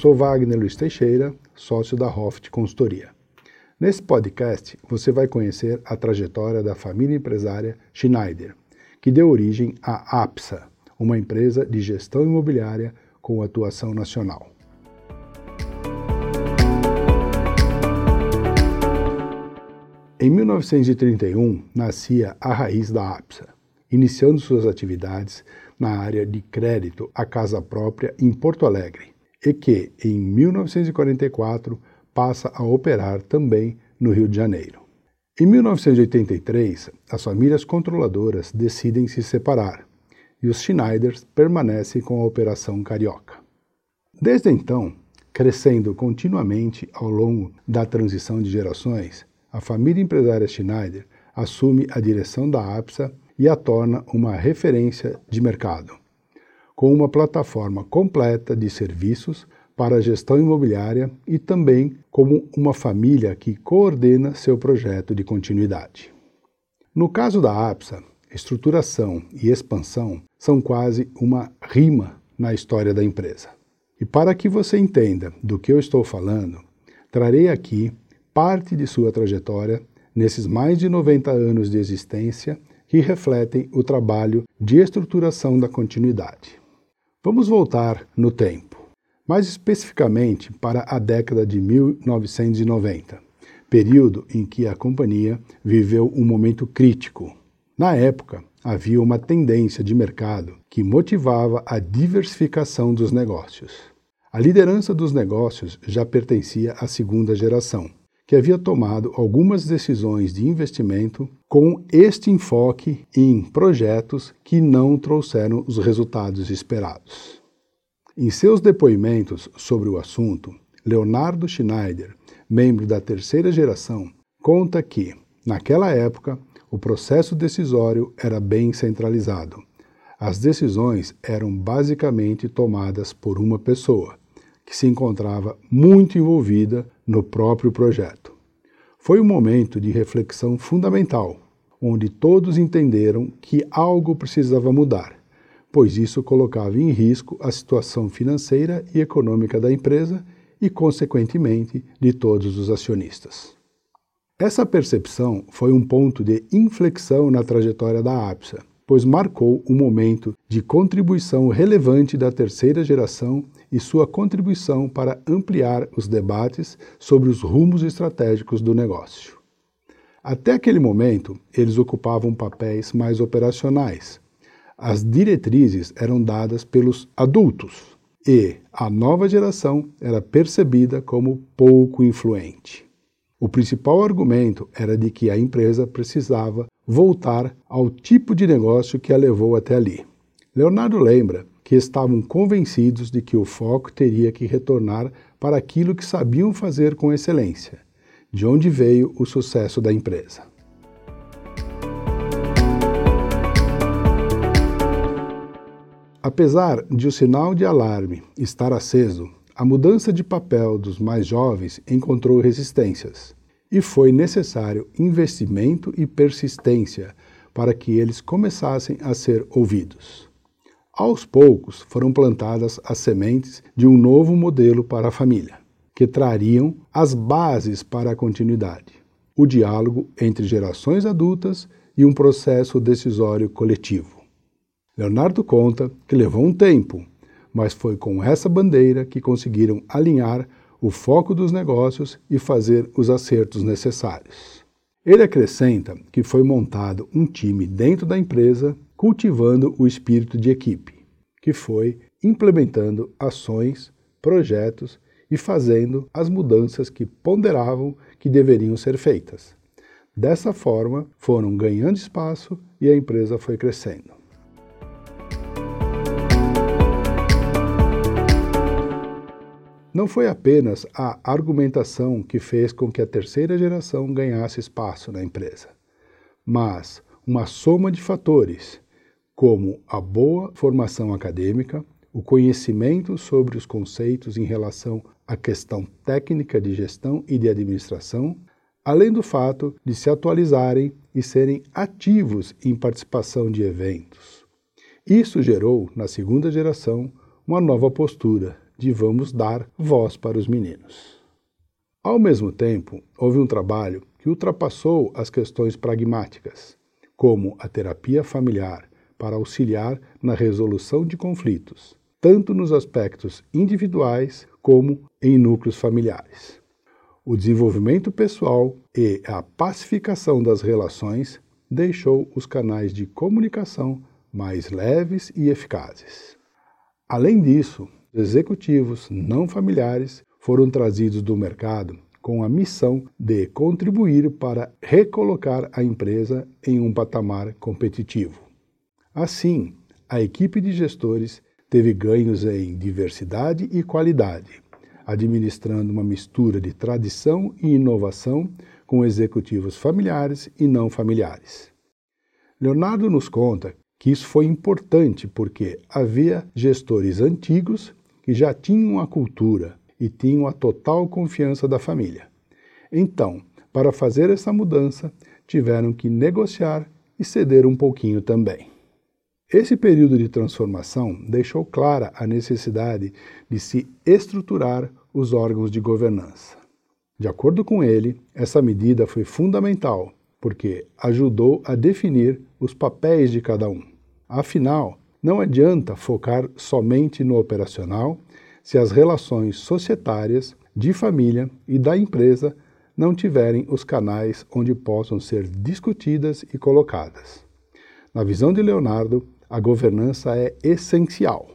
sou Wagner Luiz Teixeira, sócio da Hoft Consultoria. Nesse podcast, você vai conhecer a trajetória da família empresária Schneider, que deu origem à APSA, uma empresa de gestão imobiliária com atuação nacional. Em 1931, nascia a raiz da APSA, iniciando suas atividades na área de crédito à casa própria em Porto Alegre, e que, em 1944, passa a operar também no Rio de Janeiro. Em 1983, as famílias controladoras decidem se separar e os Schneiders permanecem com a Operação Carioca. Desde então, crescendo continuamente ao longo da transição de gerações, a família empresária Schneider assume a direção da APSA e a torna uma referência de mercado, com uma plataforma completa de serviços para a gestão imobiliária e também como uma família que coordena seu projeto de continuidade. No caso da APSA, estruturação e expansão são quase uma rima na história da empresa. E para que você entenda do que eu estou falando, trarei aqui parte de sua trajetória nesses mais de 90 anos de existência que refletem o trabalho de estruturação da continuidade. Vamos voltar no tempo mais especificamente para a década de 1990, período em que a companhia viveu um momento crítico. Na época, havia uma tendência de mercado que motivava a diversificação dos negócios. A liderança dos negócios já pertencia à segunda geração, que havia tomado algumas decisões de investimento com este enfoque em projetos que não trouxeram os resultados esperados. Em seus depoimentos sobre o assunto, Leonardo Schneider, membro da terceira geração, conta que, naquela época, o processo decisório era bem centralizado. As decisões eram basicamente tomadas por uma pessoa, que se encontrava muito envolvida no próprio projeto. Foi um momento de reflexão fundamental, onde todos entenderam que algo precisava mudar pois isso colocava em risco a situação financeira e econômica da empresa e, consequentemente, de todos os acionistas. Essa percepção foi um ponto de inflexão na trajetória da APSA, pois marcou um momento de contribuição relevante da terceira geração e sua contribuição para ampliar os debates sobre os rumos estratégicos do negócio. Até aquele momento, eles ocupavam papéis mais operacionais, as diretrizes eram dadas pelos adultos e a nova geração era percebida como pouco influente. O principal argumento era de que a empresa precisava voltar ao tipo de negócio que a levou até ali. Leonardo lembra que estavam convencidos de que o foco teria que retornar para aquilo que sabiam fazer com excelência, de onde veio o sucesso da empresa. Apesar de o sinal de alarme estar aceso, a mudança de papel dos mais jovens encontrou resistências e foi necessário investimento e persistência para que eles começassem a ser ouvidos. Aos poucos foram plantadas as sementes de um novo modelo para a família, que trariam as bases para a continuidade, o diálogo entre gerações adultas e um processo decisório coletivo. Leonardo conta que levou um tempo, mas foi com essa bandeira que conseguiram alinhar o foco dos negócios e fazer os acertos necessários. Ele acrescenta que foi montado um time dentro da empresa cultivando o espírito de equipe, que foi implementando ações, projetos e fazendo as mudanças que ponderavam que deveriam ser feitas. Dessa forma, foram ganhando espaço e a empresa foi crescendo. Não foi apenas a argumentação que fez com que a terceira geração ganhasse espaço na empresa, mas uma soma de fatores, como a boa formação acadêmica, o conhecimento sobre os conceitos em relação à questão técnica de gestão e de administração, além do fato de se atualizarem e serem ativos em participação de eventos. Isso gerou, na segunda geração, uma nova postura de Vamos Dar Voz para os Meninos. Ao mesmo tempo, houve um trabalho que ultrapassou as questões pragmáticas, como a terapia familiar, para auxiliar na resolução de conflitos, tanto nos aspectos individuais como em núcleos familiares. O desenvolvimento pessoal e a pacificação das relações deixou os canais de comunicação mais leves e eficazes. Além disso, executivos não familiares foram trazidos do mercado com a missão de contribuir para recolocar a empresa em um patamar competitivo. Assim, a equipe de gestores teve ganhos em diversidade e qualidade, administrando uma mistura de tradição e inovação com executivos familiares e não familiares. Leonardo nos conta que isso foi importante porque havia gestores antigos que já tinham a cultura e tinham a total confiança da família. Então, para fazer essa mudança, tiveram que negociar e ceder um pouquinho também. Esse período de transformação deixou clara a necessidade de se estruturar os órgãos de governança. De acordo com ele, essa medida foi fundamental porque ajudou a definir os papéis de cada um. Afinal, não adianta focar somente no operacional se as relações societárias, de família e da empresa não tiverem os canais onde possam ser discutidas e colocadas. Na visão de Leonardo, a governança é essencial.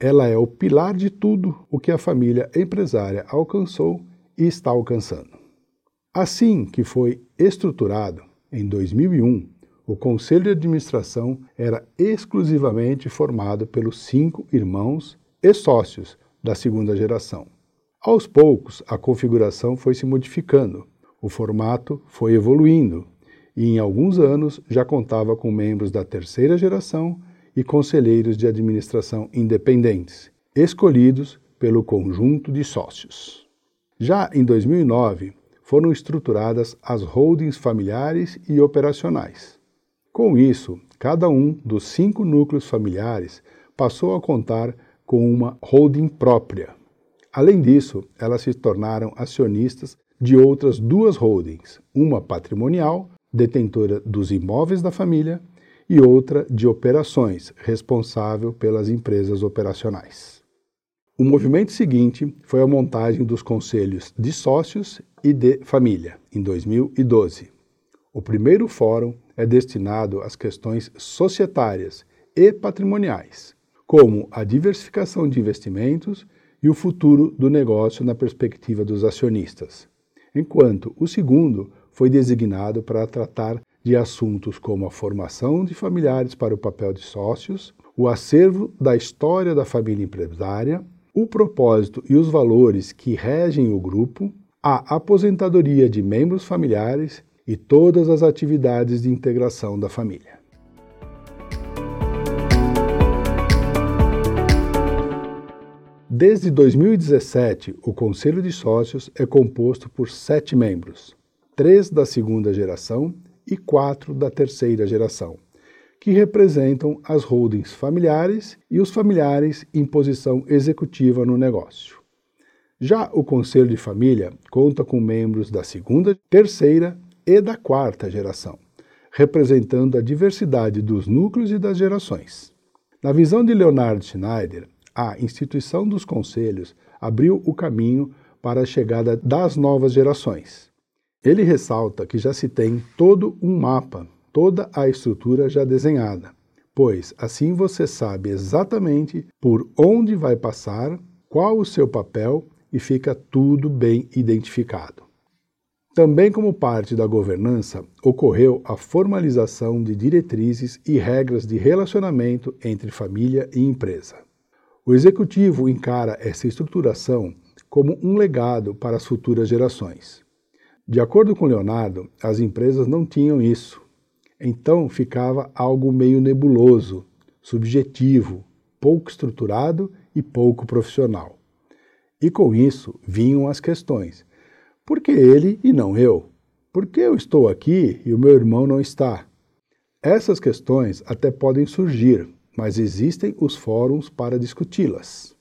Ela é o pilar de tudo o que a família empresária alcançou e está alcançando. Assim que foi estruturado, em 2001, o conselho de administração era exclusivamente formado pelos cinco irmãos e sócios da segunda geração. Aos poucos, a configuração foi se modificando, o formato foi evoluindo e, em alguns anos, já contava com membros da terceira geração e conselheiros de administração independentes, escolhidos pelo conjunto de sócios. Já em 2009, foram estruturadas as holdings familiares e operacionais. Com isso, cada um dos cinco núcleos familiares passou a contar com uma holding própria. Além disso, elas se tornaram acionistas de outras duas holdings, uma patrimonial, detentora dos imóveis da família, e outra de operações, responsável pelas empresas operacionais. O movimento seguinte foi a montagem dos conselhos de sócios e de família, em 2012. O primeiro fórum é destinado às questões societárias e patrimoniais, como a diversificação de investimentos e o futuro do negócio na perspectiva dos acionistas, enquanto o segundo foi designado para tratar de assuntos como a formação de familiares para o papel de sócios, o acervo da história da família empresária, o propósito e os valores que regem o grupo, a aposentadoria de membros familiares e todas as atividades de integração da família. Desde 2017, o Conselho de Sócios é composto por sete membros, três da segunda geração e quatro da terceira geração, que representam as holdings familiares e os familiares em posição executiva no negócio. Já o Conselho de Família conta com membros da segunda, terceira e da quarta geração, representando a diversidade dos núcleos e das gerações. Na visão de Leonard Schneider, a instituição dos conselhos abriu o caminho para a chegada das novas gerações ele ressalta que já se tem todo um mapa, toda a estrutura já desenhada, pois assim você sabe exatamente por onde vai passar, qual o seu papel e fica tudo bem identificado. Também, como parte da governança, ocorreu a formalização de diretrizes e regras de relacionamento entre família e empresa. O executivo encara essa estruturação como um legado para as futuras gerações. De acordo com Leonardo, as empresas não tinham isso. Então ficava algo meio nebuloso, subjetivo, pouco estruturado e pouco profissional. E com isso vinham as questões: porque ele e não eu? Porque eu estou aqui e o meu irmão não está? Essas questões até podem surgir, mas existem os fóruns para discuti-las.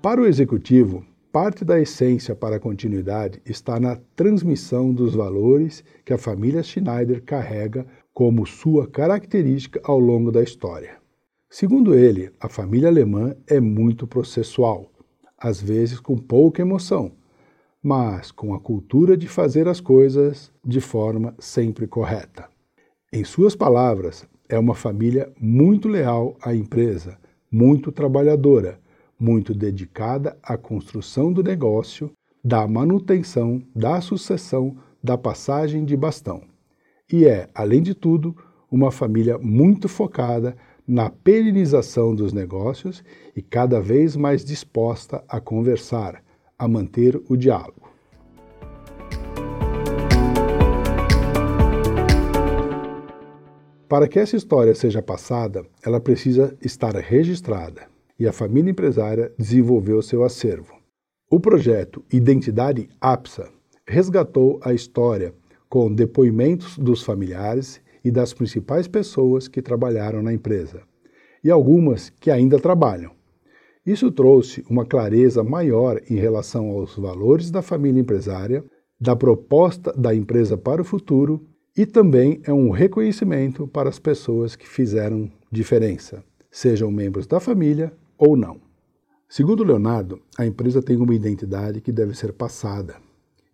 Para o executivo, parte da essência para a continuidade está na transmissão dos valores que a família Schneider carrega como sua característica ao longo da história. Segundo ele, a família alemã é muito processual, às vezes com pouca emoção, mas com a cultura de fazer as coisas de forma sempre correta. Em suas palavras, é uma família muito leal à empresa, muito trabalhadora, muito dedicada à construção do negócio, da manutenção, da sucessão, da passagem de bastão. E é, além de tudo, uma família muito focada na perenização dos negócios e cada vez mais disposta a conversar, a manter o diálogo. Para que essa história seja passada, ela precisa estar registrada e a família empresária desenvolveu seu acervo. O projeto Identidade APSA resgatou a história com depoimentos dos familiares e das principais pessoas que trabalharam na empresa, e algumas que ainda trabalham. Isso trouxe uma clareza maior em relação aos valores da família empresária, da proposta da empresa para o futuro e também é um reconhecimento para as pessoas que fizeram diferença, sejam membros da família ou não. Segundo Leonardo, a empresa tem uma identidade que deve ser passada,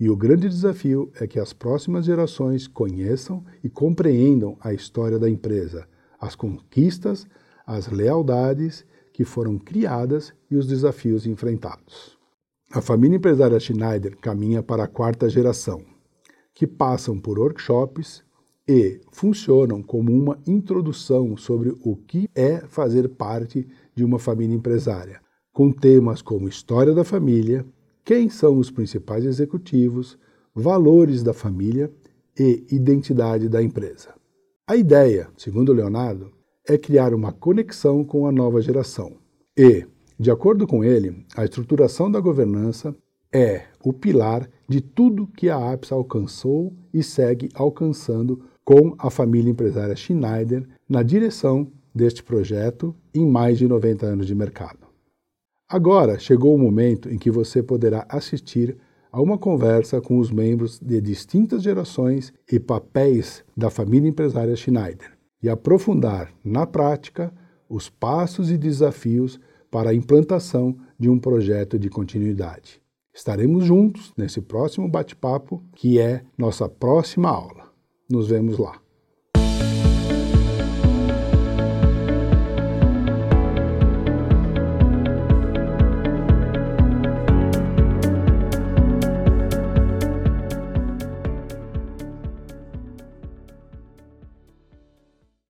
e o grande desafio é que as próximas gerações conheçam e compreendam a história da empresa, as conquistas, as lealdades que foram criadas e os desafios enfrentados. A família empresária Schneider caminha para a quarta geração, que passam por workshops e funcionam como uma introdução sobre o que é fazer parte de uma família empresária, com temas como história da família, quem são os principais executivos, valores da família e identidade da empresa. A ideia, segundo Leonardo, é criar uma conexão com a nova geração. E, de acordo com ele, a estruturação da governança é o pilar de tudo que a APS alcançou e segue alcançando com a família empresária Schneider na direção deste projeto em mais de 90 anos de mercado. Agora chegou o momento em que você poderá assistir a uma conversa com os membros de distintas gerações e papéis da família empresária Schneider e aprofundar na prática os passos e desafios para a implantação de um projeto de continuidade. Estaremos juntos nesse próximo bate-papo, que é nossa próxima aula. Nos vemos lá.